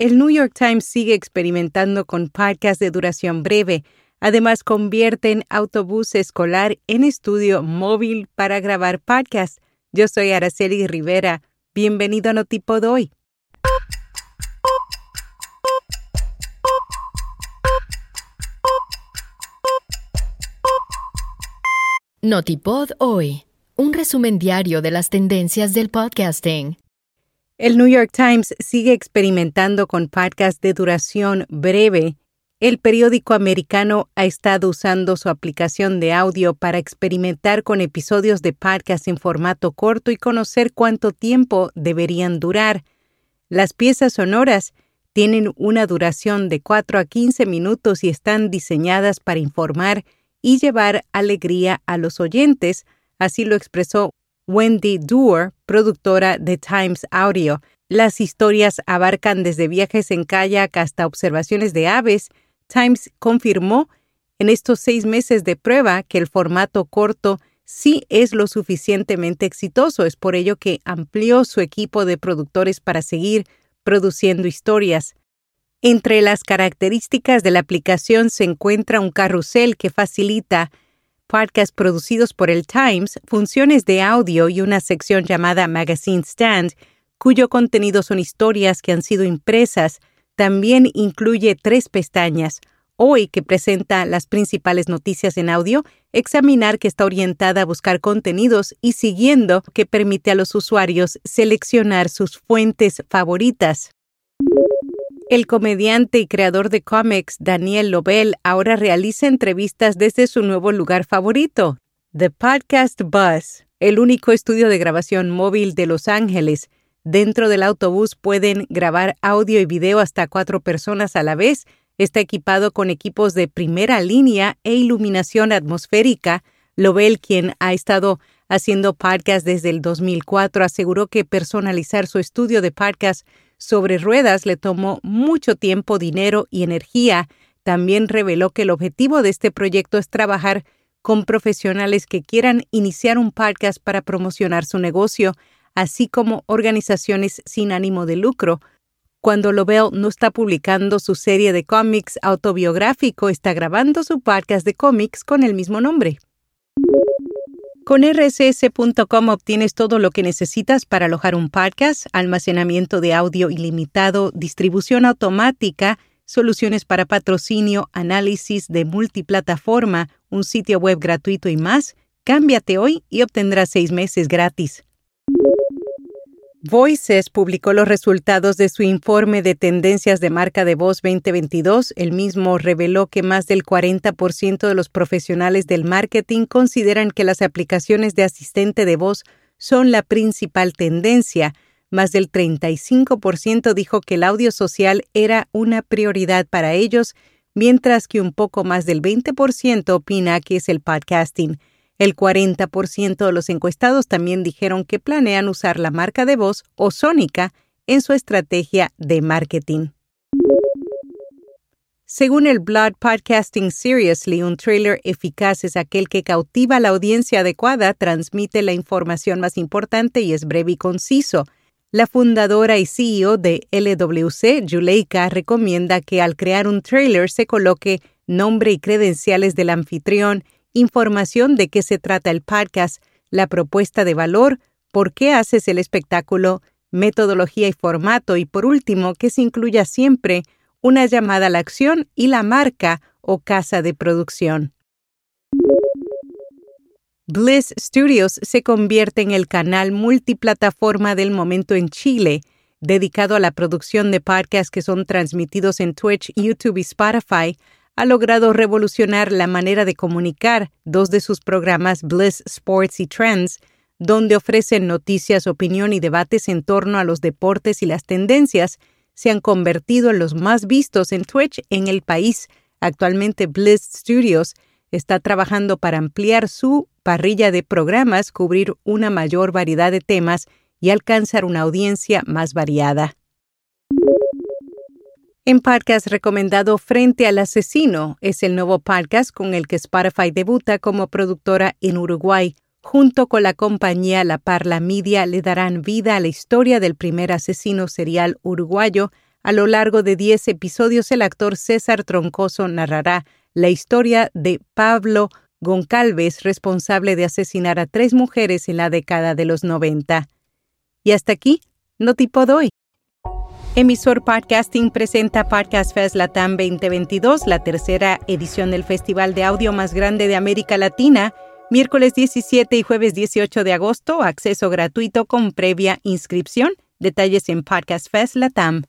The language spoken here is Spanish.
El New York Times sigue experimentando con podcasts de duración breve. Además, convierten autobús escolar en estudio móvil para grabar podcasts. Yo soy Araceli Rivera. Bienvenido a Notipod hoy. Notipod hoy. Un resumen diario de las tendencias del podcasting. El New York Times sigue experimentando con podcasts de duración breve. El periódico americano ha estado usando su aplicación de audio para experimentar con episodios de podcast en formato corto y conocer cuánto tiempo deberían durar. Las piezas sonoras tienen una duración de 4 a 15 minutos y están diseñadas para informar y llevar alegría a los oyentes, así lo expresó Wendy Doer, productora de Times Audio. Las historias abarcan desde viajes en kayak hasta observaciones de aves. Times confirmó en estos seis meses de prueba que el formato corto sí es lo suficientemente exitoso. Es por ello que amplió su equipo de productores para seguir produciendo historias. Entre las características de la aplicación se encuentra un carrusel que facilita podcasts producidos por el Times, funciones de audio y una sección llamada Magazine Stand, cuyo contenido son historias que han sido impresas. También incluye tres pestañas. Hoy, que presenta las principales noticias en audio, examinar que está orientada a buscar contenidos y siguiendo que permite a los usuarios seleccionar sus fuentes favoritas. El comediante y creador de cómics Daniel Lobel ahora realiza entrevistas desde su nuevo lugar favorito, The Podcast Bus, el único estudio de grabación móvil de Los Ángeles. Dentro del autobús pueden grabar audio y video hasta cuatro personas a la vez. Está equipado con equipos de primera línea e iluminación atmosférica. Lobel, quien ha estado haciendo podcast desde el 2004, aseguró que personalizar su estudio de podcast sobre ruedas le tomó mucho tiempo, dinero y energía. También reveló que el objetivo de este proyecto es trabajar con profesionales que quieran iniciar un podcast para promocionar su negocio, así como organizaciones sin ánimo de lucro. Cuando Lobel no está publicando su serie de cómics autobiográfico, está grabando su podcast de cómics con el mismo nombre. Con rss.com obtienes todo lo que necesitas para alojar un podcast, almacenamiento de audio ilimitado, distribución automática, soluciones para patrocinio, análisis de multiplataforma, un sitio web gratuito y más. Cámbiate hoy y obtendrás seis meses gratis. Voices publicó los resultados de su informe de tendencias de marca de voz 2022. El mismo reveló que más del 40% de los profesionales del marketing consideran que las aplicaciones de asistente de voz son la principal tendencia. Más del 35% dijo que el audio social era una prioridad para ellos, mientras que un poco más del 20% opina que es el podcasting. El 40% de los encuestados también dijeron que planean usar la marca de voz o Sónica en su estrategia de marketing. Según el Blood Podcasting Seriously, un trailer eficaz es aquel que cautiva a la audiencia adecuada, transmite la información más importante y es breve y conciso. La fundadora y CEO de LWC, Juleika, recomienda que al crear un trailer se coloque nombre y credenciales del anfitrión información de qué se trata el podcast, la propuesta de valor, por qué haces el espectáculo, metodología y formato y por último que se incluya siempre una llamada a la acción y la marca o casa de producción. Bliss Studios se convierte en el canal multiplataforma del momento en Chile, dedicado a la producción de podcasts que son transmitidos en Twitch, YouTube y Spotify, ha logrado revolucionar la manera de comunicar dos de sus programas Bliss Sports y Trends, donde ofrecen noticias, opinión y debates en torno a los deportes y las tendencias, se han convertido en los más vistos en Twitch en el país. Actualmente Bliss Studios está trabajando para ampliar su parrilla de programas, cubrir una mayor variedad de temas y alcanzar una audiencia más variada. En podcast recomendado Frente al Asesino es el nuevo podcast con el que Spotify debuta como productora en Uruguay. Junto con la compañía La Parla Media le darán vida a la historia del primer asesino serial uruguayo A lo largo de 10 episodios, el actor César Troncoso narrará la historia de Pablo Goncalves, responsable de asesinar a tres mujeres en la década de los 90. Y hasta aquí, no tipo doy. Emisor Podcasting presenta Podcast Fest Latam 2022, la tercera edición del festival de audio más grande de América Latina, miércoles 17 y jueves 18 de agosto, acceso gratuito con previa inscripción. Detalles en Podcast Fest Latam.